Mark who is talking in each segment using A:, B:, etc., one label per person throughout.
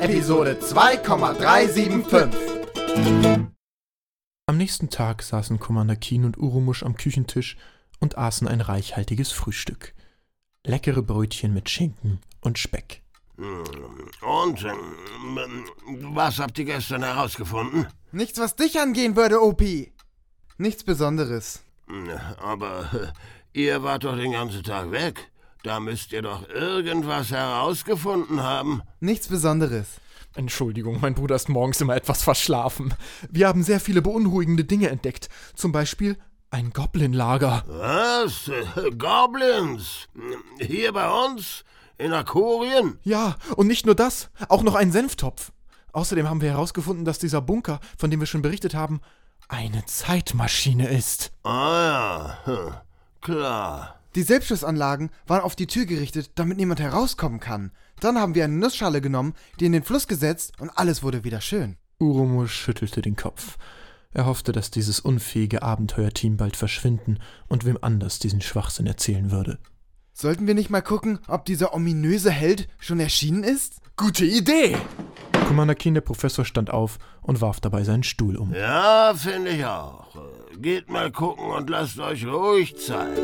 A: Episode 2,375.
B: Am nächsten Tag saßen Commander Keen und Urumusch am Küchentisch und aßen ein reichhaltiges Frühstück. Leckere Brötchen mit Schinken und Speck.
C: Und ähm, was habt ihr gestern herausgefunden?
A: Nichts, was dich angehen würde, Opi. Nichts Besonderes.
C: Aber äh, ihr wart doch den ganzen Tag weg. Da müsst ihr doch irgendwas herausgefunden haben.
A: Nichts Besonderes.
B: Entschuldigung, mein Bruder ist morgens immer etwas verschlafen. Wir haben sehr viele beunruhigende Dinge entdeckt. Zum Beispiel ein Goblin-Lager.
C: Was? Goblins? Hier bei uns? In Akurien?
B: Ja, und nicht nur das, auch noch ein Senftopf. Außerdem haben wir herausgefunden, dass dieser Bunker, von dem wir schon berichtet haben, eine Zeitmaschine ist.
C: Ah ja, hm, klar.
A: Die Selbstschussanlagen waren auf die Tür gerichtet, damit niemand herauskommen kann. Dann haben wir eine Nussschale genommen, die in den Fluss gesetzt und alles wurde wieder schön.
B: Urumus schüttelte den Kopf. Er hoffte, dass dieses unfähige Abenteuerteam bald verschwinden und wem anders diesen Schwachsinn erzählen würde.
A: Sollten wir nicht mal gucken, ob dieser ominöse Held schon erschienen ist?
B: Gute Idee! Commander Keen, der Professor, stand auf und warf dabei seinen Stuhl um.
C: Ja, finde ich auch. Geht mal gucken und lasst euch ruhig Zeit.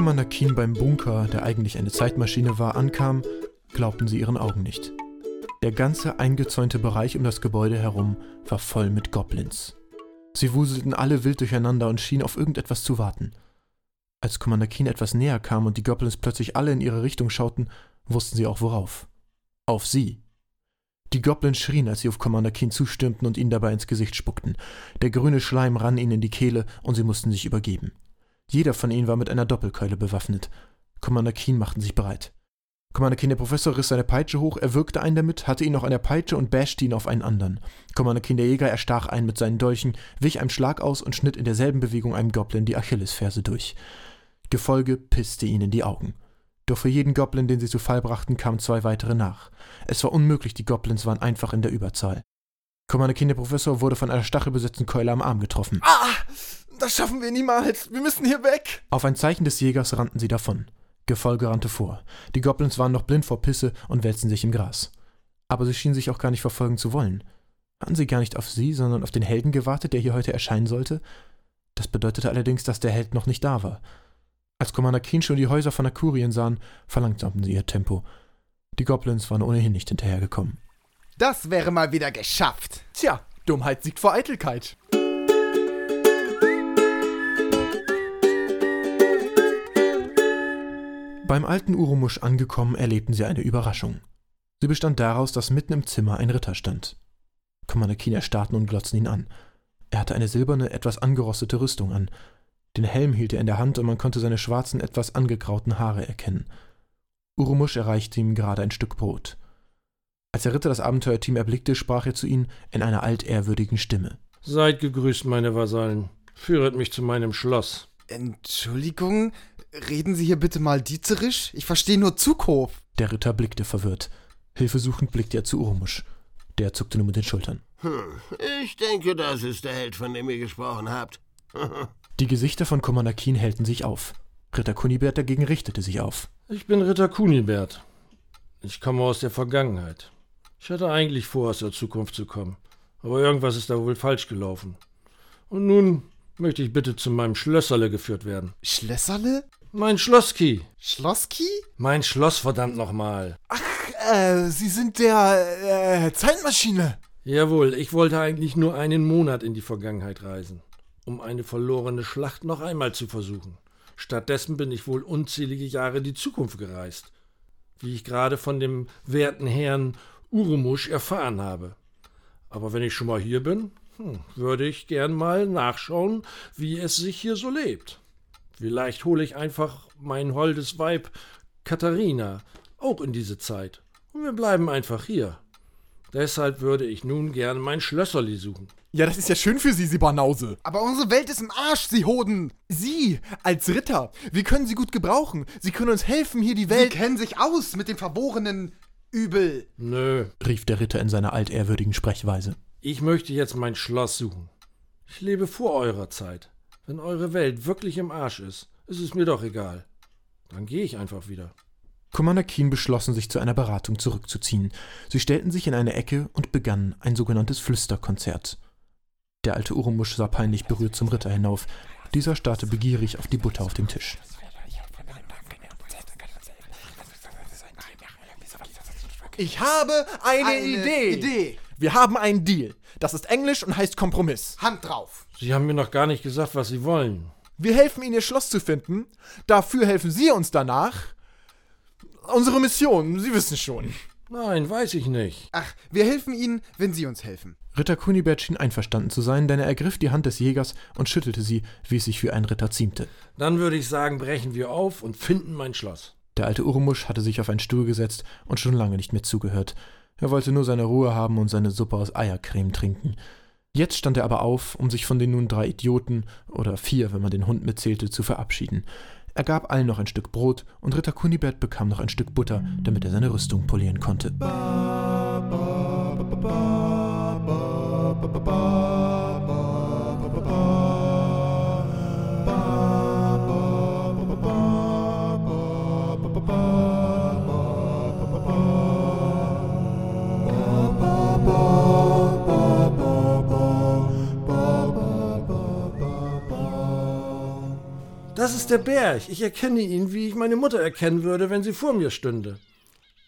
B: Als Commander Keen beim Bunker, der eigentlich eine Zeitmaschine war, ankam, glaubten sie ihren Augen nicht. Der ganze eingezäunte Bereich um das Gebäude herum war voll mit Goblins. Sie wuselten alle wild durcheinander und schienen auf irgendetwas zu warten. Als Commander Keen etwas näher kam und die Goblins plötzlich alle in ihre Richtung schauten, wussten sie auch worauf. Auf sie. Die Goblins schrien, als sie auf Commander Keen zustürmten und ihn dabei ins Gesicht spuckten. Der grüne Schleim rann ihnen in die Kehle und sie mussten sich übergeben. Jeder von ihnen war mit einer Doppelkeule bewaffnet. Commander Keen machten sich bereit. Commander Keen, der Professor, riss seine Peitsche hoch, erwürgte einen damit, hatte ihn noch an der Peitsche und bashte ihn auf einen anderen. Commander Keen, der Jäger, erstach einen mit seinen Dolchen, wich einem Schlag aus und schnitt in derselben Bewegung einem Goblin die Achillesferse durch. Gefolge pisste ihn in die Augen. Doch für jeden Goblin, den sie zu Fall brachten, kamen zwei weitere nach. Es war unmöglich, die Goblins waren einfach in der Überzahl. Commander Keen, der Professor, wurde von einer stachelbesetzten Keule am Arm getroffen.
A: Ah! Das schaffen wir niemals. Wir müssen hier weg.
B: Auf ein Zeichen des Jägers rannten sie davon. Gefolge rannte vor. Die Goblins waren noch blind vor Pisse und wälzten sich im Gras. Aber sie schienen sich auch gar nicht verfolgen zu wollen. Hatten sie gar nicht auf sie, sondern auf den Helden gewartet, der hier heute erscheinen sollte? Das bedeutete allerdings, dass der Held noch nicht da war. Als Commander Keen schon die Häuser von Akurien sahen, verlangsamten sie ihr Tempo. Die Goblins waren ohnehin nicht hinterhergekommen.
A: Das wäre mal wieder geschafft.
B: Tja, Dummheit siegt vor Eitelkeit. Beim alten Urumusch angekommen, erlebten sie eine Überraschung. Sie bestand daraus, dass mitten im Zimmer ein Ritter stand. Commander Keen erstarrten und glotzten ihn an. Er hatte eine silberne, etwas angerostete Rüstung an. Den Helm hielt er in der Hand und man konnte seine schwarzen, etwas angegrauten Haare erkennen. Urumusch erreichte ihm gerade ein Stück Brot. Als der Ritter das Abenteuerteam erblickte, sprach er zu ihnen in einer altehrwürdigen Stimme.
D: Seid gegrüßt, meine Vasallen. Führet mich zu meinem Schloss.
A: Entschuldigung, reden Sie hier bitte mal dieterisch? Ich verstehe nur Zughof.
B: Der Ritter blickte verwirrt. Hilfesuchend blickte er zu Urumusch. Der zuckte nur mit den Schultern.
C: Hm, ich denke, das ist der Held, von dem ihr gesprochen habt.
B: Die Gesichter von Commander Keen hellten sich auf. Ritter Kunibert dagegen richtete sich auf.
D: Ich bin Ritter Kunibert. Ich komme aus der Vergangenheit. Ich hatte eigentlich vor, aus der Zukunft zu kommen. Aber irgendwas ist da wohl falsch gelaufen. Und nun möchte ich bitte zu meinem Schlösserle geführt werden.
A: Schlösserle?
D: Mein Schlosski.
A: Schlosski?
D: Mein Schloss, verdammt nochmal.
A: Ach, äh, Sie sind der, äh, Zeitmaschine.
D: Jawohl, ich wollte eigentlich nur einen Monat in die Vergangenheit reisen, um eine verlorene Schlacht noch einmal zu versuchen. Stattdessen bin ich wohl unzählige Jahre in die Zukunft gereist, wie ich gerade von dem werten Herrn Urumusch erfahren habe. Aber wenn ich schon mal hier bin, hm, würde ich gern mal nachschauen, wie es sich hier so lebt. Vielleicht hole ich einfach mein holdes Weib Katharina auch in diese Zeit. Und wir bleiben einfach hier. Deshalb würde ich nun gerne mein Schlösserli suchen.
B: Ja, das ist ja schön für Sie, Sie Banause.
A: Aber unsere Welt ist im Arsch, Sie Hoden.
B: Sie, als Ritter, wir können Sie gut gebrauchen. Sie können uns helfen, hier die
A: Sie
B: Welt.
A: kennen sich aus mit den verborgenen übel.
D: Nö,
B: rief der Ritter in seiner altehrwürdigen Sprechweise.
D: ich möchte jetzt mein Schloss suchen. Ich lebe vor eurer Zeit. Wenn eure Welt wirklich im Arsch ist, ist es mir doch egal. Dann gehe ich einfach wieder.
B: Commander Keen beschlossen, sich zu einer Beratung zurückzuziehen. Sie stellten sich in eine Ecke und begannen ein sogenanntes Flüsterkonzert. Der alte Urumusch sah peinlich berührt zum Ritter hinauf. Dieser starrte begierig auf die Butter auf dem Tisch.
E: Ich habe eine,
A: Eine
E: Idee.
A: Idee.
E: Wir haben einen Deal. Das ist Englisch und heißt Kompromiss.
A: Hand drauf.
D: Sie haben mir noch gar nicht gesagt, was Sie wollen.
E: Wir helfen Ihnen, Ihr Schloss zu finden. Dafür helfen Sie uns danach. Unsere Mission, Sie wissen schon.
D: Nein, weiß ich nicht.
A: Ach, wir helfen Ihnen, wenn Sie uns helfen.
B: Ritter Kunibert schien einverstanden zu sein, denn er ergriff die Hand des Jägers und schüttelte sie, wie es sich für einen Ritter ziemte.
D: Dann würde ich sagen, brechen wir auf und finden mein Schloss.
B: Der alte Urumusch hatte sich auf einen Stuhl gesetzt und schon lange nicht mehr zugehört. Er wollte nur seine Ruhe haben und seine Suppe aus Eiercreme trinken. Jetzt stand er aber auf, um sich von den nun drei Idioten, oder vier, wenn man den Hund mitzählte, zu verabschieden. Er gab allen noch ein Stück Brot und Ritter Kunibert bekam noch ein Stück Butter, damit er seine Rüstung polieren konnte.
D: Das ist der Berg. Ich erkenne ihn, wie ich meine Mutter erkennen würde, wenn sie vor mir stünde.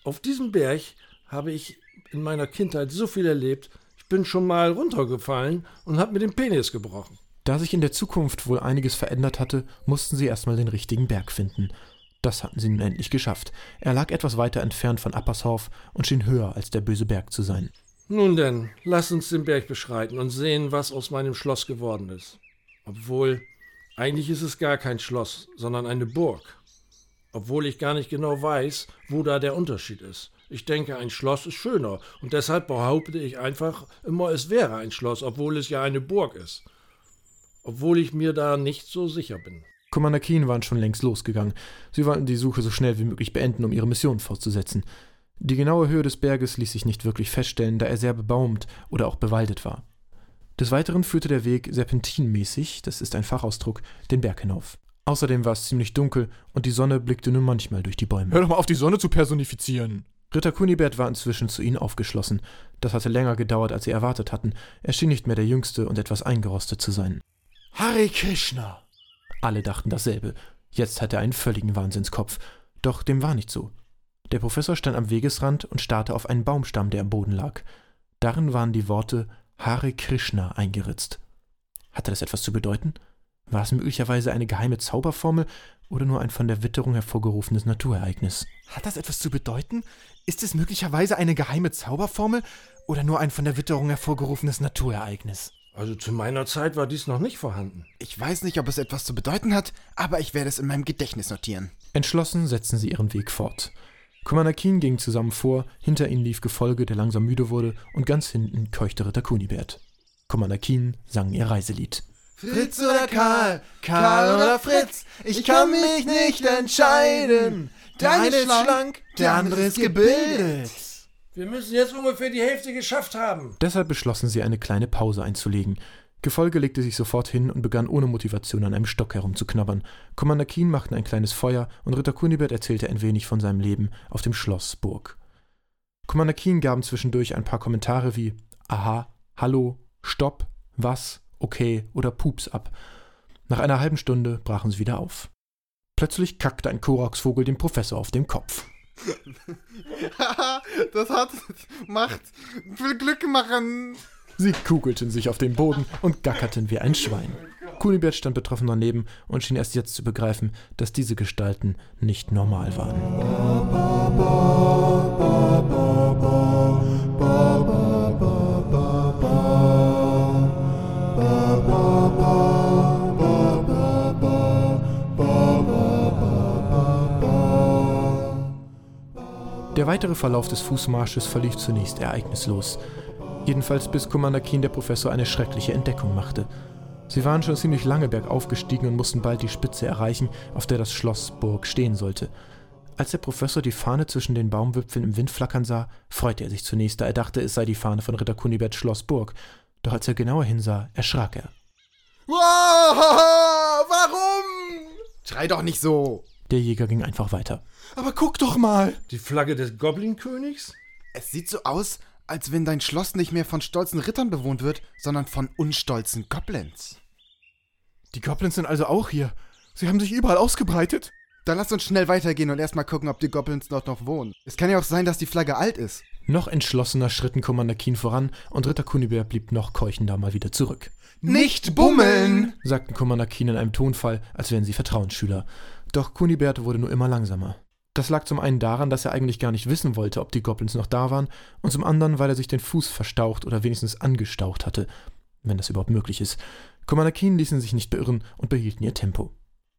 D: Auf diesem Berg habe ich in meiner Kindheit so viel erlebt. Ich bin schon mal runtergefallen und habe mir den Penis gebrochen.
B: Da sich in der Zukunft wohl einiges verändert hatte, mussten sie erstmal den richtigen Berg finden. Das hatten sie nun endlich geschafft. Er lag etwas weiter entfernt von Appershof und schien höher als der böse Berg zu sein.
D: Nun denn, lass uns den Berg beschreiten und sehen, was aus meinem Schloss geworden ist. Obwohl, eigentlich ist es gar kein Schloss, sondern eine Burg. Obwohl ich gar nicht genau weiß, wo da der Unterschied ist. Ich denke, ein Schloss ist schöner und deshalb behaupte ich einfach immer, es wäre ein Schloss, obwohl es ja eine Burg ist. Obwohl ich mir da nicht so sicher bin.
B: Commander Keen waren schon längst losgegangen. Sie wollten die Suche so schnell wie möglich beenden, um ihre Mission fortzusetzen. Die genaue Höhe des Berges ließ sich nicht wirklich feststellen, da er sehr bebaumt oder auch bewaldet war. Des Weiteren führte der Weg serpentinmäßig, das ist ein Fachausdruck, den Berg hinauf. Außerdem war es ziemlich dunkel und die Sonne blickte nur manchmal durch die Bäume.
E: Hör doch mal auf, die Sonne zu personifizieren.
B: Ritter Kunibert war inzwischen zu ihnen aufgeschlossen. Das hatte länger gedauert, als sie erwartet hatten. Er schien nicht mehr der Jüngste und etwas eingerostet zu sein.
E: Hare Krishna.
B: Alle dachten dasselbe. Jetzt hatte er einen völligen Wahnsinnskopf. Doch dem war nicht so. Der Professor stand am Wegesrand und starrte auf einen Baumstamm, der am Boden lag. Darin waren die Worte Hare Krishna eingeritzt. Hatte das etwas zu bedeuten? War es möglicherweise eine geheime Zauberformel oder nur ein von der Witterung hervorgerufenes Naturereignis?
E: Hat das etwas zu bedeuten? Ist es möglicherweise eine geheime Zauberformel oder nur ein von der Witterung hervorgerufenes Naturereignis?
D: Also zu meiner Zeit war dies noch nicht vorhanden.
A: Ich weiß nicht, ob es etwas zu bedeuten hat, aber ich werde es in meinem Gedächtnis notieren.
B: Entschlossen setzten sie ihren Weg fort. Commander Keen ging zusammen vor, hinter ihnen lief Gefolge, der langsam müde wurde, und ganz hinten keuchte Ritter Kunibert. Commander Keen sang ihr Reiselied.
A: Fritz oder Karl, Karl oder Fritz, ich kann mich nicht entscheiden. Der eine ist schlank, der andere ist gebildet.
D: Wir müssen jetzt ungefähr die Hälfte geschafft haben.
B: Deshalb beschlossen sie, eine kleine Pause einzulegen. Gefolge legte sich sofort hin und begann ohne Motivation an einem Stock herumzuknabbern. Commander Keen machte ein kleines Feuer und Ritter Kunibert erzählte ein wenig von seinem Leben auf dem Schloss Burg. Commander Keen gaben zwischendurch ein paar Kommentare wie Aha, Hallo, Stopp, Was, Okay oder Pups ab. Nach einer halben Stunde brachen sie wieder auf. Plötzlich kackte ein Koraxvogel dem Professor auf den Kopf.
A: das hat macht viel Glück machen.
B: Sie kugelten sich auf den Boden und gackerten wie ein Schwein. Kunibert stand betroffen daneben und schien erst jetzt zu begreifen, dass diese Gestalten nicht normal waren. Der weitere Verlauf des Fußmarsches verlief zunächst ereignislos. Jedenfalls bis Commander Keen der Professor eine schreckliche Entdeckung machte. Sie waren schon ziemlich lange bergauf gestiegen und mussten bald die Spitze erreichen, auf der das Schloss Burg stehen sollte. Als der Professor die Fahne zwischen den Baumwipfeln im Wind flackern sah, freute er sich zunächst, da er dachte, es sei die Fahne von Ritter Kunibert Schloss Burg. Doch als er genauer hinsah, erschrak er.
A: Wow, warum? Schrei doch nicht so.
B: Der Jäger ging einfach weiter.
E: Aber guck doch mal!
D: Die Flagge des Goblin-Königs?
A: Es sieht so aus, als wenn dein Schloss nicht mehr von stolzen Rittern bewohnt wird, sondern von unstolzen Goblins.
E: Die Goblins sind also auch hier. Sie haben sich überall ausgebreitet.
A: Dann lass uns schnell weitergehen und erstmal gucken, ob die Goblins dort noch wohnen. Es kann ja auch sein, dass die Flagge alt ist.
B: Noch entschlossener schritten Commander Keen voran und Ritter Kunibert blieb noch keuchender mal wieder zurück.
A: Nicht bummeln!
B: sagten Commander Keen in einem Tonfall, als wären sie Vertrauensschüler. Doch Kunibert wurde nur immer langsamer. Das lag zum einen daran, dass er eigentlich gar nicht wissen wollte, ob die Goblins noch da waren, und zum anderen, weil er sich den Fuß verstaucht oder wenigstens angestaucht hatte, wenn das überhaupt möglich ist. Commander Keen ließen sich nicht beirren und behielten ihr Tempo.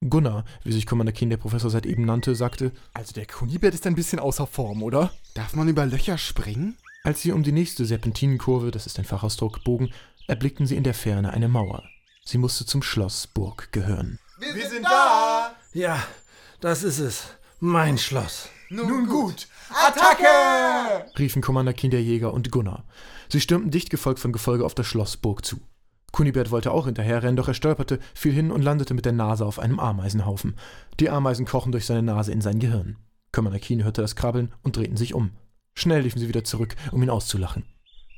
B: Gunnar, wie sich Commander Keen der Professor seit eben nannte, sagte,
E: Also der Kunibert ist ein bisschen außer Form, oder?
A: Darf man über Löcher springen?
B: als sie um die nächste Serpentinenkurve, das ist ein Fachausdruck, bogen, erblickten sie in der Ferne eine Mauer. Sie musste zum Schloss Burg gehören.
A: Wir sind da!
D: Ja, das ist es. Mein Schloss.
A: Nun gut. Attacke!
B: riefen Commander Keen der Jäger und Gunnar. Sie stürmten dicht gefolgt von Gefolge auf das Schloss Burg zu. Kunibert wollte auch hinterherrennen, doch er stolperte, fiel hin und landete mit der Nase auf einem Ameisenhaufen. Die Ameisen krochen durch seine Nase in sein Gehirn. Commander Keen hörte das Krabbeln und drehten sich um. Schnell liefen sie wieder zurück, um ihn auszulachen.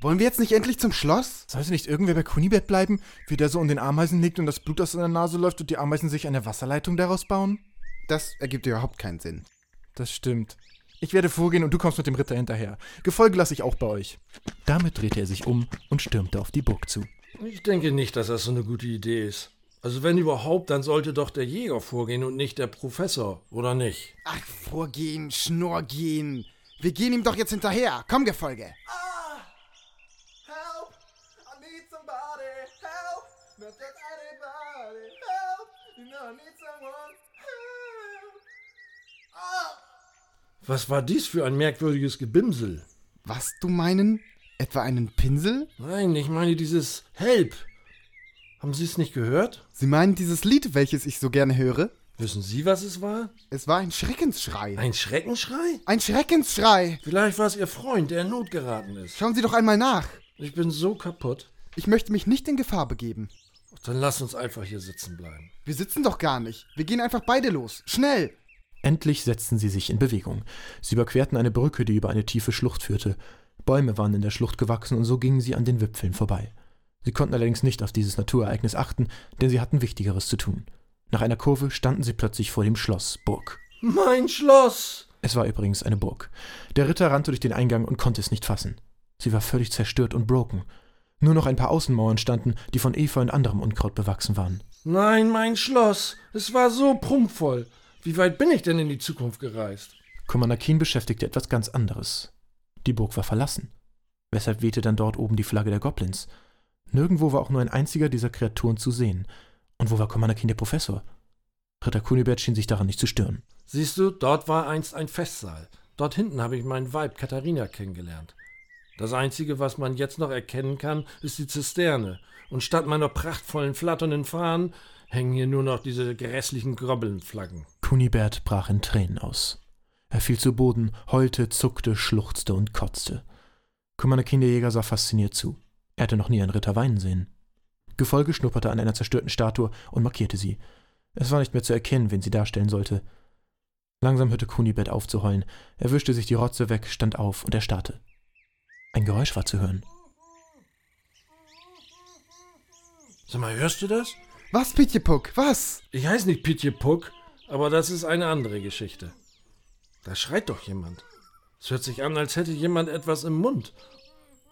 A: Wollen wir jetzt nicht endlich zum Schloss?
E: Sollte nicht irgendwer bei Kunibert bleiben, wie der so um den Ameisen liegt und das Blut aus seiner Nase läuft und die Ameisen sich eine Wasserleitung daraus bauen?
A: Das ergibt überhaupt keinen Sinn.
E: Das stimmt. Ich werde vorgehen und du kommst mit dem Ritter hinterher. Gefolge lasse ich auch bei euch.
B: Damit drehte er sich um und stürmte auf die Burg zu.
D: Ich denke nicht, dass das so eine gute Idee ist. Also wenn überhaupt, dann sollte doch der Jäger vorgehen und nicht der Professor, oder nicht?
A: Ach, vorgehen, Schnorrgehen. Wir gehen ihm doch jetzt hinterher. Komm, Gefolge.
F: Help! I need somebody. Help! Not just anybody. Help! You know I need someone.
D: Was war dies für ein merkwürdiges Gebimsel?
A: Was, du meinen? Etwa einen Pinsel?
D: Nein, ich meine dieses Help. Haben Sie es nicht gehört?
A: Sie meinen dieses Lied, welches ich so gerne höre?
D: Wissen Sie, was es war?
A: Es war ein Schreckensschrei.
D: Ein Schreckenschrei?
A: Ein Schreckensschrei.
D: Vielleicht war es Ihr Freund, der in Not geraten ist.
A: Schauen Sie doch einmal nach.
D: Ich bin so kaputt.
A: Ich möchte mich nicht in Gefahr begeben.
D: Dann lass uns einfach hier sitzen bleiben.
A: Wir sitzen doch gar nicht. Wir gehen einfach beide los. Schnell!
B: Endlich setzten sie sich in Bewegung. Sie überquerten eine Brücke, die über eine tiefe Schlucht führte. Bäume waren in der Schlucht gewachsen und so gingen sie an den Wipfeln vorbei. Sie konnten allerdings nicht auf dieses Naturereignis achten, denn sie hatten Wichtigeres zu tun. Nach einer Kurve standen sie plötzlich vor dem Schloss Burg.
D: Mein Schloss!
B: Es war übrigens eine Burg. Der Ritter rannte durch den Eingang und konnte es nicht fassen. Sie war völlig zerstört und broken. Nur noch ein paar Außenmauern standen, die von Efeu und anderem Unkraut bewachsen waren.
D: Nein, mein Schloss! Es war so prunkvoll. Wie weit bin ich denn in die Zukunft gereist?
B: Commander Keen beschäftigte etwas ganz anderes. Die Burg war verlassen. Weshalb wehte dann dort oben die Flagge der Goblins? Nirgendwo war auch nur ein einziger dieser Kreaturen zu sehen. Und wo war Commander Keen der Professor? Ritter Kunibert schien sich daran nicht zu stören.
D: Siehst du, dort war einst ein Festsaal. Dort hinten habe ich meinen Weib Katharina kennengelernt. Das Einzige, was man jetzt noch erkennen kann, ist die Zisterne. Und statt meiner prachtvollen, flatternden Fahnen hängen hier nur noch diese grässlichen Grobbelnflaggen.
B: Kunibert brach in Tränen aus. Er fiel zu Boden, heulte, zuckte, schluchzte und kotzte. Commander Keen der Jäger sah fasziniert zu. Er hatte noch nie einen Ritter weinen sehen. Gefolge schnupperte an einer zerstörten Statue und markierte sie. Es war nicht mehr zu erkennen, wen sie darstellen sollte. Langsam hörte Kunibert auf zu heulen. Er wischte sich die Rotze weg, stand auf und erstarrte. Ein Geräusch war zu hören.
D: Sag mal, hörst du das?
A: Was, Pitjepuck? Was?
D: Ich heiße nicht Pitje Puck, aber das ist eine andere Geschichte. Da schreit doch jemand. Es hört sich an, als hätte jemand etwas im Mund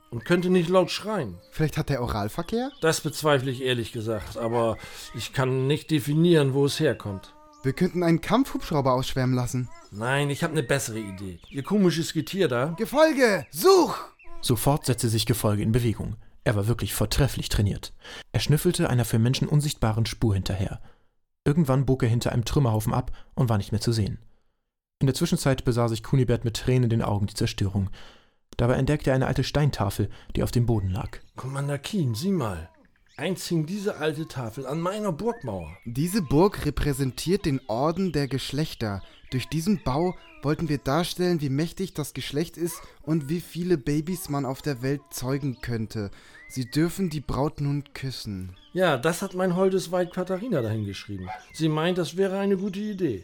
D: und könnte nicht laut schreien.
A: Vielleicht hat er Oralverkehr?
D: Das bezweifle ich ehrlich gesagt, aber ich kann nicht definieren, wo es herkommt.
A: Wir könnten einen Kampfhubschrauber ausschwärmen lassen.
D: Nein, ich habe eine bessere Idee. Ihr komisches Getier da.
A: Gefolge! Such!
B: Sofort setzte sich Gefolge in Bewegung. Er war wirklich vortrefflich trainiert. Er schnüffelte einer für Menschen unsichtbaren Spur hinterher. Irgendwann bog er hinter einem Trümmerhaufen ab und war nicht mehr zu sehen. In der Zwischenzeit besah sich Kunibert mit Tränen in den Augen die Zerstörung. Dabei entdeckte er eine alte Steintafel, die auf dem Boden lag.
D: Commander Keen, sieh mal. Einst hing diese alte Tafel an meiner Burgmauer.
G: Diese Burg repräsentiert den Orden der Geschlechter. Durch diesen Bau wollten wir darstellen, wie mächtig das Geschlecht ist und wie viele Babys man auf der Welt zeugen könnte. Sie dürfen die Braut nun küssen.
D: Ja, das hat mein holdes Weib Katharina dahin geschrieben. Sie meint, das wäre eine gute Idee.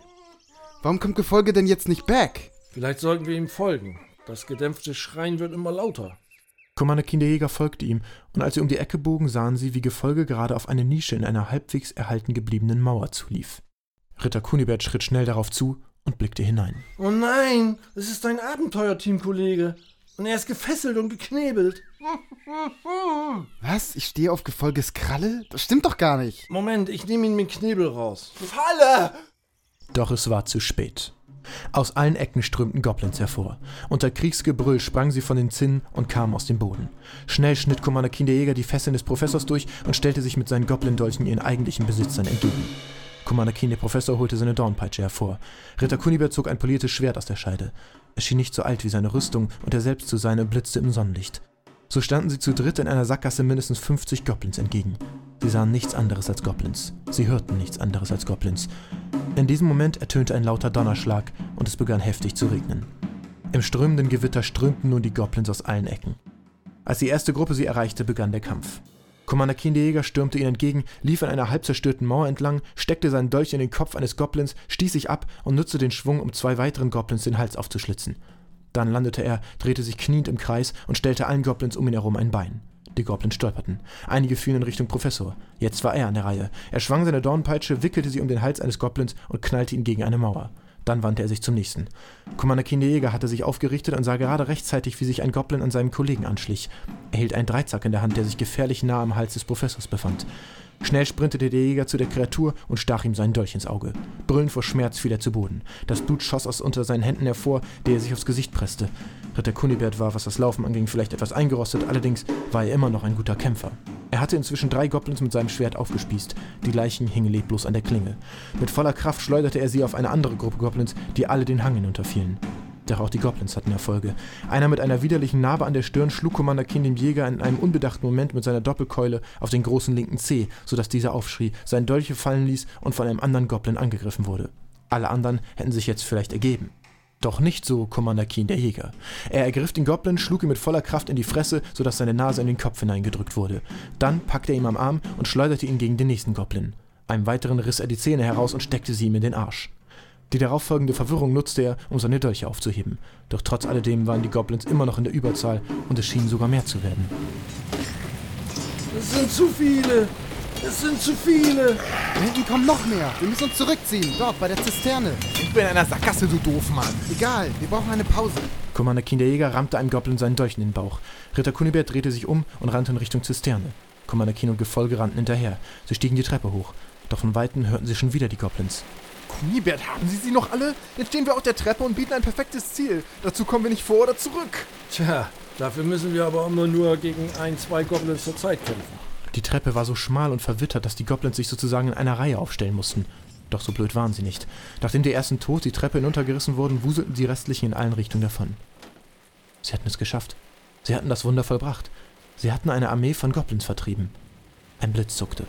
G: Warum kommt Gefolge denn jetzt nicht back?
D: Vielleicht sollten wir ihm folgen. Das gedämpfte Schreien wird immer lauter.
B: Commander Kinderjäger folgte ihm, und als sie um die Ecke bogen, sahen sie, wie Gefolge gerade auf eine Nische in einer halbwegs erhalten gebliebenen Mauer zulief. Ritter Kunibert schritt schnell darauf zu und blickte hinein.
D: Oh nein, es ist ein Abenteuerteamkollege. Und er ist gefesselt und geknebelt.
G: Was? Ich stehe auf Gefolges Kralle? Das stimmt doch gar nicht.
D: Moment, ich nehme ihn mit Knebel raus.
F: Falle!
B: Doch es war zu spät. Aus allen Ecken strömten Goblins hervor. Unter Kriegsgebrüll sprangen sie von den Zinnen und kamen aus dem Boden. Schnell schnitt Commander Kinderjäger die Fesseln des Professors durch und stellte sich mit seinen Goblin-Dolchen ihren eigentlichen Besitzern entgegen. Commander Keen, der Professor, holte seine Dornpeitsche hervor. Ritter Kunibert zog ein poliertes Schwert aus der Scheide. Es schien nicht so alt wie seine Rüstung und er selbst zu sein und blitzte im Sonnenlicht. So standen sie zu dritt in einer Sackgasse mindestens 50 Goblins entgegen. Sie sahen nichts anderes als Goblins. Sie hörten nichts anderes als Goblins. In diesem Moment ertönte ein lauter Donnerschlag und es begann heftig zu regnen. Im strömenden Gewitter strömten nun die Goblins aus allen Ecken. Als die erste Gruppe sie erreichte, begann der Kampf. Commander Kinderjäger stürmte ihnen entgegen, lief an einer halb zerstörten Mauer entlang, steckte seinen Dolch in den Kopf eines Goblins, stieß sich ab und nutzte den Schwung, um zwei weiteren Goblins den Hals aufzuschlitzen. Dann landete er, drehte sich kniend im Kreis und stellte allen Goblins um ihn herum ein Bein. Die Goblins stolperten. Einige fielen in Richtung Professor. Jetzt war er an der Reihe. Er schwang seine Dornpeitsche, wickelte sie um den Hals eines Goblins und knallte ihn gegen eine Mauer. Dann wandte er sich zum nächsten. Commander Kinderjäger hatte sich aufgerichtet und sah gerade rechtzeitig, wie sich ein Goblin an seinem Kollegen anschlich. Er hielt einen Dreizack in der Hand, der sich gefährlich nah am Hals des Professors befand. Schnell sprintete der Jäger zu der Kreatur und stach ihm seinen Dolch ins Auge. Brüllend vor Schmerz fiel er zu Boden. Das Blut schoss aus unter seinen Händen hervor, der er sich aufs Gesicht presste. Ritter Kunibert war, was das Laufen anging, vielleicht etwas eingerostet, allerdings war er immer noch ein guter Kämpfer. Er hatte inzwischen drei Goblins mit seinem Schwert aufgespießt. Die Leichen hingen leblos an der Klinge. Mit voller Kraft schleuderte er sie auf eine andere Gruppe Goblins, die alle den Hang hinunterfielen. Doch auch die Goblins hatten Erfolge. Einer mit einer widerlichen Narbe an der Stirn schlug Commander King dem Jäger in einem unbedachten Moment mit seiner Doppelkeule auf den großen linken Zeh, sodass dieser aufschrie, seinen Dolche fallen ließ und von einem anderen Goblin angegriffen wurde. Alle anderen hätten sich jetzt vielleicht ergeben. Doch nicht so Commander Keen, der Jäger. Er ergriff den Goblin, schlug ihn mit voller Kraft in die Fresse, sodass seine Nase in den Kopf hineingedrückt wurde. Dann packte er ihn am Arm und schleuderte ihn gegen den nächsten Goblin. Einem weiteren riss er die Zähne heraus und steckte sie ihm in den Arsch. Die darauffolgende Verwirrung nutzte er, um seine Dolche aufzuheben. Doch trotz alledem waren die Goblins immer noch in der Überzahl und es schien sogar mehr zu werden.
D: Es sind zu viele. Es sind zu viele.
G: Da hinten kommen noch mehr. Wir müssen uns zurückziehen. Dort, bei der Zisterne.
E: Ich bin in einer Sackgasse, du Doofmann.
G: Egal, wir brauchen eine Pause.
B: Commander Kinderjäger rammte einem Goblin seinen Dolch in den Bauch. Ritter Kunibert drehte sich um und rannte in Richtung Zisterne. Commander Keen und Gefolge rannten hinterher. Sie stiegen die Treppe hoch. Doch von Weitem hörten sie schon wieder die Goblins.
E: Kunibert, haben Sie sie noch alle? Jetzt stehen wir auf der Treppe und bieten ein perfektes Ziel. Dazu kommen wir nicht vor oder zurück.
D: Tja, dafür müssen wir aber immer nur gegen ein, zwei Goblins zur Zeit kämpfen.
B: Die Treppe war so schmal und verwittert, dass die Goblins sich sozusagen in einer Reihe aufstellen mussten. Doch so blöd waren sie nicht. Nachdem die ersten tot die Treppe hinuntergerissen wurden, wuselten die restlichen in allen Richtungen davon. Sie hatten es geschafft. Sie hatten das Wunder vollbracht. Sie hatten eine Armee von Goblins vertrieben. Ein Blitz zuckte.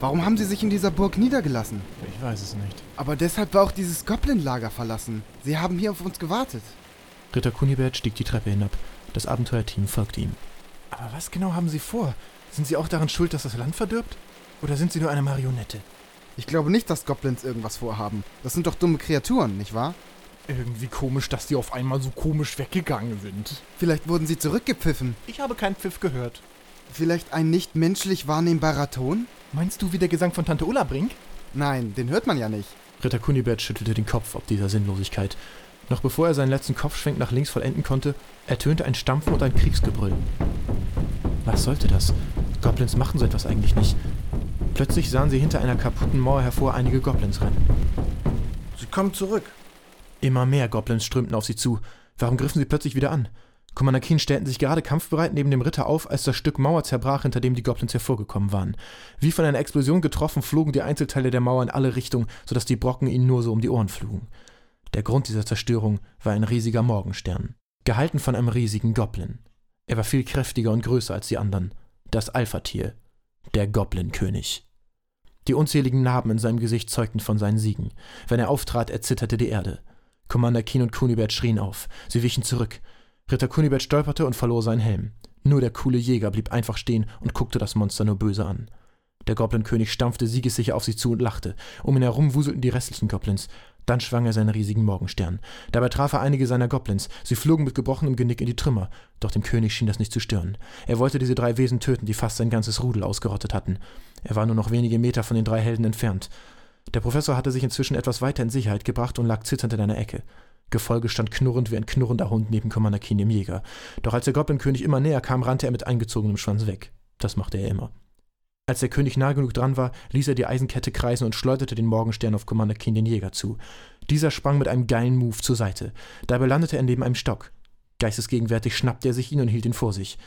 G: Warum haben sie sich in dieser Burg niedergelassen?
B: Ich weiß es nicht.
G: Aber deshalb war auch dieses Goblin-Lager verlassen. Sie haben hier auf uns gewartet.
B: Ritter Kunibert stieg die Treppe hinab. Das Abenteuerteam folgte ihm.
E: Aber was genau haben Sie vor? Sind Sie auch daran schuld, dass das Land verdirbt? Oder sind Sie nur eine Marionette?
G: Ich glaube nicht, dass Goblins irgendwas vorhaben. Das sind doch dumme Kreaturen, nicht wahr?
E: Irgendwie komisch, dass die auf einmal so komisch weggegangen sind.
G: Vielleicht wurden sie zurückgepfiffen.
E: Ich habe keinen Pfiff gehört.
G: Vielleicht ein nicht menschlich wahrnehmbarer Ton?
E: Meinst du wie der Gesang von Tante Ulla Brink?
G: Nein, den hört man ja nicht.
B: Ritter Kunibert schüttelte den Kopf ob dieser Sinnlosigkeit. Noch bevor er seinen letzten Kopfschwenk nach links vollenden konnte, ertönte ein Stampfen und ein Kriegsgebrüll. Was sollte das? Goblins machen so etwas eigentlich nicht. Plötzlich sahen sie hinter einer kaputten Mauer hervor einige Goblins rennen.
D: Sie kommen zurück.
B: Immer mehr Goblins strömten auf sie zu. Warum griffen sie plötzlich wieder an? Commander Keen stellten sich gerade kampfbereit neben dem Ritter auf, als das Stück Mauer zerbrach, hinter dem die Goblins hervorgekommen waren. Wie von einer Explosion getroffen, flogen die Einzelteile der Mauer in alle Richtungen, sodass die Brocken ihnen nur so um die Ohren flogen. Der Grund dieser Zerstörung war ein riesiger Morgenstern, gehalten von einem riesigen Goblin. Er war viel kräftiger und größer als die anderen. Das Alpha-Tier. Der Goblin-König. Die unzähligen Narben in seinem Gesicht zeugten von seinen Siegen. Wenn er auftrat, erzitterte die Erde. Commander Keen und Kunibert schrien auf. Sie wichen zurück. Ritter Kunibert stolperte und verlor seinen Helm. Nur der coole Jäger blieb einfach stehen und guckte das Monster nur böse an. Der Goblin-König stampfte siegessicher auf sie zu und lachte. Um ihn herum wuselten die restlichen Goblins. Dann schwang er seinen riesigen Morgenstern. Dabei traf er einige seiner Goblins. Sie flogen mit gebrochenem Genick in die Trümmer. Doch dem König schien das nicht zu stören. Er wollte diese drei Wesen töten, die fast sein ganzes Rudel ausgerottet hatten. Er war nur noch wenige Meter von den drei Helden entfernt. Der Professor hatte sich inzwischen etwas weiter in Sicherheit gebracht und lag zitternd in einer Ecke. Gefolge stand knurrend wie ein knurrender Hund neben Commander Keen, dem Jäger. Doch als der Goblin-König immer näher kam, rannte er mit eingezogenem Schwanz weg. Das machte er immer. Als der König nah genug dran war, ließ er die Eisenkette kreisen und schleuderte den Morgenstern auf Commander Keen, den Jäger, zu. Dieser sprang mit einem geilen Move zur Seite. Dabei landete er neben einem Stock. Geistesgegenwärtig schnappte er sich ihn und hielt ihn vor sich.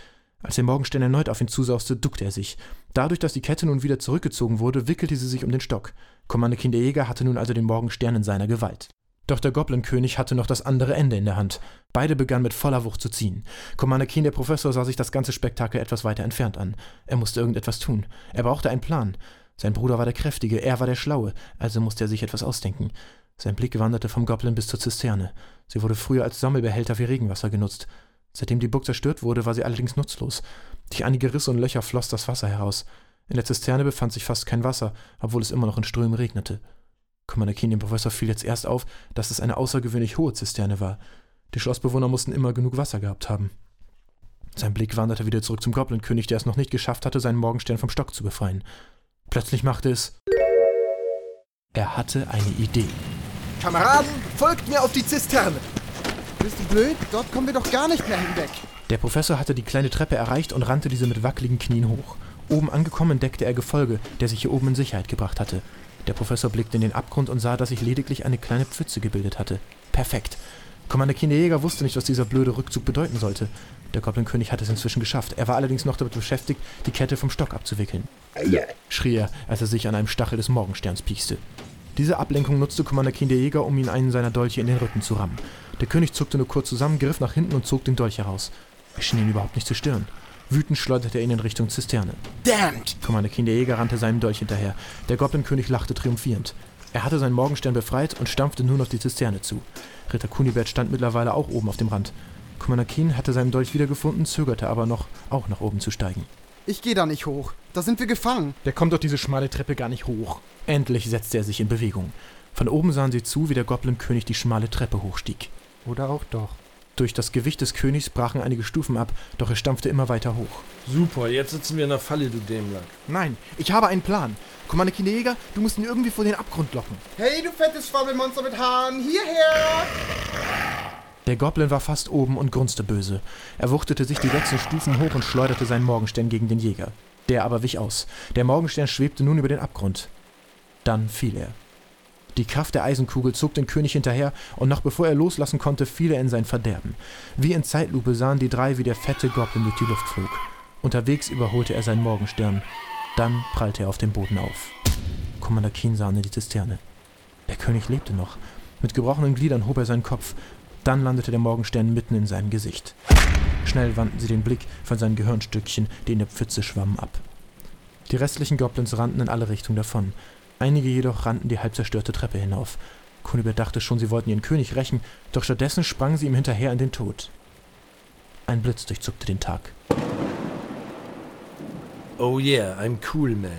B: Als der Morgenstern erneut auf ihn zusauste, duckte er sich. Dadurch, dass die Kette nun wieder zurückgezogen wurde, wickelte sie sich um den Stock. Commander Keen, der Jäger, hatte nun also den Morgenstern in seiner Gewalt. Doch der Goblin-König hatte noch das andere Ende in der Hand. Beide begannen mit voller Wucht zu ziehen. Commander Keen, der Professor, sah sich das ganze Spektakel etwas weiter entfernt an. Er musste irgendetwas tun. Er brauchte einen Plan. Sein Bruder war der Kräftige, er war der Schlaue, also musste er sich etwas ausdenken. Sein Blick wanderte vom Goblin bis zur Zisterne. Sie wurde früher als Sammelbehälter für Regenwasser genutzt. Seitdem die Burg zerstört wurde, war sie allerdings nutzlos. Durch einige Risse und Löcher floss das Wasser heraus. In der Zisterne befand sich fast kein Wasser, obwohl es immer noch in Strömen regnete. Commander Keen, dem Professor, fiel jetzt erst auf, dass es eine außergewöhnlich hohe Zisterne war. Die Schlossbewohner mussten immer genug Wasser gehabt haben. Sein Blick wanderte wieder zurück zum Goblin-König, der es noch nicht geschafft hatte, seinen Morgenstern vom Stock zu befreien. Plötzlich machte es. Er hatte eine Idee.
A: Kameraden, folgt mir auf die Zisterne.
G: Bist du blöd? Dort kommen wir doch gar nicht mehr hinweg.
B: Der Professor hatte die kleine Treppe erreicht und rannte diese mit wackeligen Knien hoch. Oben angekommen entdeckte er Gefolge, der sich hier oben in Sicherheit gebracht hatte. Der Professor blickte in den Abgrund und sah, dass sich lediglich eine kleine Pfütze gebildet hatte. Perfekt. Commander Keen der Jäger wusste nicht, was dieser blöde Rückzug bedeuten sollte. Der Goblin-König hatte es inzwischen geschafft. Er war allerdings noch damit beschäftigt, die Kette vom Stock abzuwickeln. schrie er, als er sich an einem Stachel des Morgensterns piekste. Diese Ablenkung nutzte Commander Keen der Jäger, um ihn einen seiner Dolche in den Rücken zu rammen. Der König zuckte nur kurz zusammen, griff nach hinten und zog den Dolch heraus. Er schien ihn überhaupt nicht zu stören. Wütend schleuderte er ihn in Richtung Zisterne.
A: Damned!
B: Commander Keen der Jäger rannte seinem Dolch hinterher. Der Goblin-König lachte triumphierend. Er hatte seinen Morgenstern befreit und stampfte nun auf die Zisterne zu. Ritter Kunibert stand mittlerweile auch oben auf dem Rand. Commander Keen hatte seinen Dolch wiedergefunden, zögerte aber noch, auch nach oben zu steigen.
G: Ich gehe da nicht hoch. Da sind wir gefangen.
E: Der kommt doch diese schmale Treppe gar nicht hoch.
B: Endlich setzte er sich in Bewegung. Von oben sahen sie zu, wie der Goblin-König die schmale Treppe hochstieg.
E: Oder auch doch.
B: Durch das Gewicht des Königs brachen einige Stufen ab, doch er stampfte immer weiter hoch.
D: Super, jetzt sitzen wir in der Falle, du Dämlack.
E: Nein, ich habe einen Plan. Commander Keen der Jäger, du musst ihn irgendwie vor den Abgrund locken.
F: Hey, du fettes Schwabbelmonster mit Haaren, hierher!
B: Der Goblin war fast oben und grunzte böse. Er wuchtete sich die letzten Stufen hoch und schleuderte seinen Morgenstern gegen den Jäger. Der aber wich aus. Der Morgenstern schwebte nun über den Abgrund. Dann fiel er. Die Kraft der Eisenkugel zog den König hinterher, und noch bevor er loslassen konnte, fiel er in sein Verderben. Wie in Zeitlupe sahen die drei, wie der fette Goblin durch die Luft flog. Unterwegs überholte er seinen Morgenstern. Dann prallte er auf dem Boden auf. Commander Keen sah in die Zisterne. Der König lebte noch. Mit gebrochenen Gliedern hob er seinen Kopf. Dann landete der Morgenstern mitten in seinem Gesicht. Schnell wandten sie den Blick von seinen Gehirnstückchen, die in der Pfütze schwammen, ab. Die restlichen Goblins rannten in alle Richtungen davon. Einige jedoch rannten die halb zerstörte Treppe hinauf. Kunibert dachte schon, sie wollten ihren König rächen, doch stattdessen sprangen sie ihm hinterher in den Tod. Ein Blitz durchzuckte den Tag.
D: Oh yeah, I'm cool, man.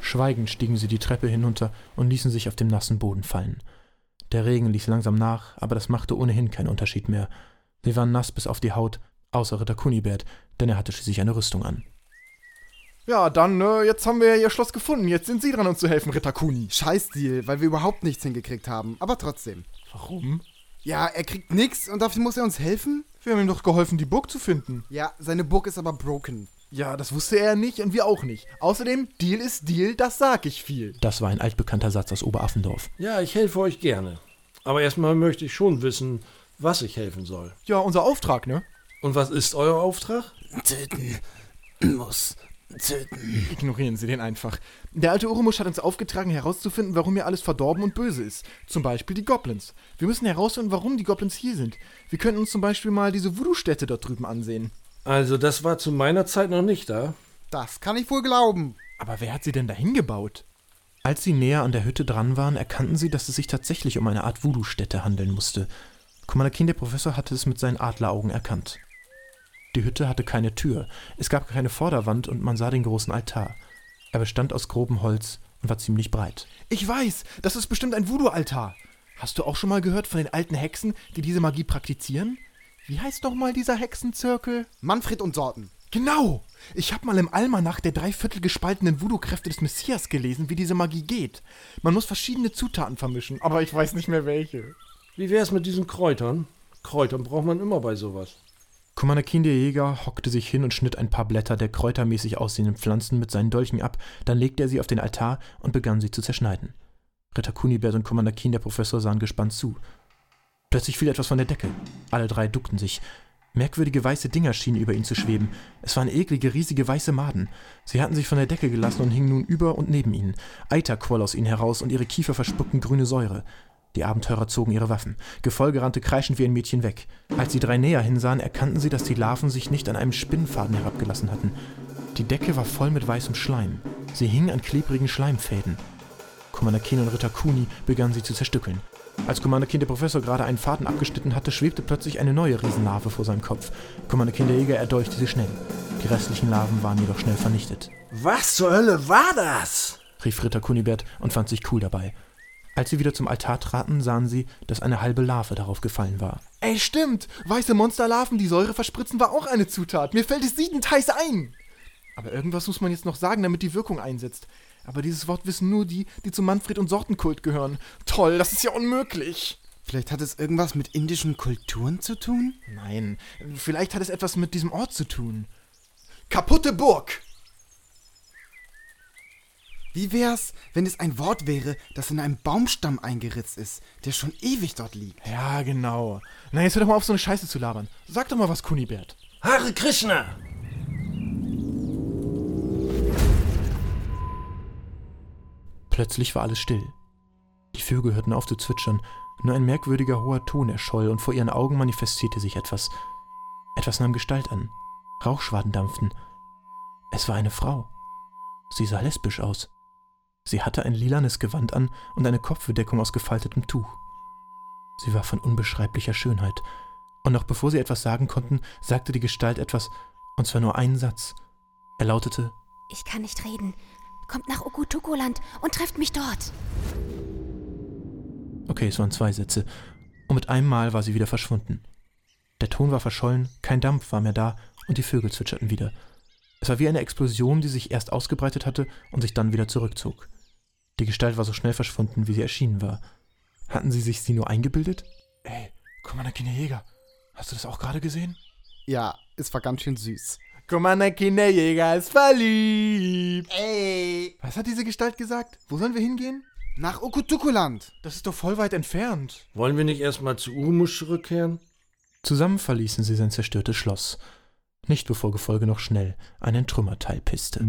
B: Schweigend stiegen sie die Treppe hinunter und ließen sich auf dem nassen Boden fallen. Der Regen ließ langsam nach, aber das machte ohnehin keinen Unterschied mehr. Sie waren nass bis auf die Haut, außer Ritter Kunibert, denn er hatte schließlich eine Rüstung an.
E: Ja, dann, äh, jetzt haben wir ja ihr Schloss gefunden. Jetzt sind Sie dran, uns zu helfen, Ritter Kuni.
G: Scheißdeal, weil wir überhaupt nichts hingekriegt haben. Aber trotzdem.
E: Warum?
G: Ja, er kriegt nichts und dafür muss er uns helfen?
E: Wir haben ihm doch geholfen, die Burg zu finden.
G: Ja, seine Burg ist aber broken.
E: Ja, das wusste er nicht und wir auch nicht. Außerdem, Deal ist Deal, das sag ich viel.
B: Das war ein altbekannter Satz aus Oberaffendorf.
D: Ja, ich helfe euch gerne. Aber erstmal möchte ich schon wissen, was ich helfen soll.
E: Ja, unser Auftrag, ne?
D: Und was ist euer Auftrag?
C: Töten muss töten.
E: Ignorieren Sie den einfach. Der alte Urumus hat uns aufgetragen, herauszufinden, warum hier alles verdorben und böse ist. Zum Beispiel die Goblins. Wir müssen herausfinden, warum die Goblins hier sind. Wir könnten uns zum Beispiel mal diese Voodoo-Stätte dort drüben ansehen.
D: Also, das war zu meiner Zeit noch nicht da.
G: Das kann ich wohl glauben.
E: Aber wer hat sie denn dahin gebaut?
B: Als sie näher an der Hütte dran waren, erkannten sie, dass es sich tatsächlich um eine Art Voodoo-Stätte handeln musste. Commander der Professor, hatte es mit seinen Adleraugen erkannt. Die Hütte hatte keine Tür, es gab keine Vorderwand und man sah den großen Altar. Er bestand aus grobem Holz und war ziemlich breit.
E: Ich weiß, das ist bestimmt ein Voodoo-Altar. Hast du auch schon mal gehört von den alten Hexen, die diese Magie praktizieren? Wie heißt noch mal dieser Hexenzirkel?
G: Manfred und Sorten.
E: Genau! Ich habe mal im Almanach der dreiviertel gespaltenen Voodoo-Kräfte des Messias gelesen, wie diese Magie geht. Man muss verschiedene Zutaten vermischen, aber ich weiß nicht mehr welche.
D: Wie wär's mit diesen Kräutern? Kräutern braucht man immer bei sowas.
B: Commander der Jäger, hockte sich hin und schnitt ein paar Blätter der kräutermäßig aussehenden Pflanzen mit seinen Dolchen ab, dann legte er sie auf den Altar und begann sie zu zerschneiden. Ritter Kunibert und Commander der Professor, sahen gespannt zu. Plötzlich fiel etwas von der Decke. Alle drei duckten sich. Merkwürdige weiße Dinger schienen über ihn zu schweben. Es waren eklige, riesige weiße Maden. Sie hatten sich von der Decke gelassen und hingen nun über und neben ihnen. Eiter quoll aus ihnen heraus und ihre Kiefer verspuckten grüne Säure. Die Abenteurer zogen ihre Waffen. Gefolge rannte kreischend wie ein Mädchen weg. Als die drei näher hinsahen, erkannten sie, dass die Larven sich nicht an einem Spinnfaden herabgelassen hatten. Die Decke war voll mit weißem Schleim. Sie hingen an klebrigen Schleimfäden. Commander Keen und Ritter Kuni begannen sie zu zerstückeln. Als Commander Keen der Professor gerade einen Faden abgeschnitten hatte, schwebte plötzlich eine neue Riesenlarve vor seinem Kopf. Commander Keen der Jäger erdolchte sie schnell. Die restlichen Larven waren jedoch schnell vernichtet.
D: Was zur Hölle war das?
B: rief Ritter Kunibert und fand sich cool dabei. Als sie wieder zum Altar traten, sahen sie, dass eine halbe Larve darauf gefallen war.
E: Ey, stimmt! Weiße Monsterlarven, die Säure verspritzen, war auch eine Zutat. Mir fällt es siedend heiß ein! Aber irgendwas muss man jetzt noch sagen, damit die Wirkung einsetzt. Aber dieses Wort wissen nur die, die zum Manfred- und Sortenkult gehören. Toll, das ist ja unmöglich.
G: Vielleicht hat es irgendwas mit indischen Kulturen zu tun?
E: Nein, vielleicht hat es etwas mit diesem Ort zu tun. Kaputte Burg!
G: Wie wär's, wenn es ein Wort wäre, das in einem Baumstamm eingeritzt ist, der schon ewig dort liegt?
E: Ja, genau. Na, jetzt hör doch mal auf, so eine Scheiße zu labern. Sag doch mal was, Kunibert.
D: Hare Krishna!
B: Plötzlich war alles still. Die Vögel hörten auf zu zwitschern, nur ein merkwürdiger hoher Ton erscholl und vor ihren Augen manifestierte sich etwas. Etwas nahm Gestalt an. Rauchschwaden dampften. Es war eine Frau. Sie sah lesbisch aus. Sie hatte ein lilanes Gewand an und eine Kopfbedeckung aus gefaltetem Tuch. Sie war von unbeschreiblicher Schönheit, und noch bevor sie etwas sagen konnten, sagte die Gestalt etwas, und zwar nur einen Satz. Er lautete
H: Ich kann nicht reden. Kommt nach Okutukoland und trefft mich dort.
B: Okay, es waren zwei Sätze, und mit einem Mal war sie wieder verschwunden. Der Ton war verschollen, kein Dampf war mehr da, und die Vögel zwitscherten wieder. Es war wie eine Explosion, die sich erst ausgebreitet hatte und sich dann wieder zurückzog. Die Gestalt war so schnell verschwunden, wie sie erschienen war. Hatten sie sich sie nur eingebildet?
E: Ey, Commander Kinderjäger, hast du das auch gerade gesehen?
G: Ja, es war ganz schön süß.
E: Commander Kinderjäger ist verliebt.
G: Ey!
E: Was hat diese Gestalt gesagt? Wo sollen wir hingehen?
G: Nach Okutukuland!
E: Das ist doch voll weit entfernt.
D: Wollen wir nicht erstmal zu Urmusch zurückkehren?
B: Zusammen verließen sie sein zerstörtes Schloss. Nicht bevor Gefolge noch schnell einen Trümmerteil pisste.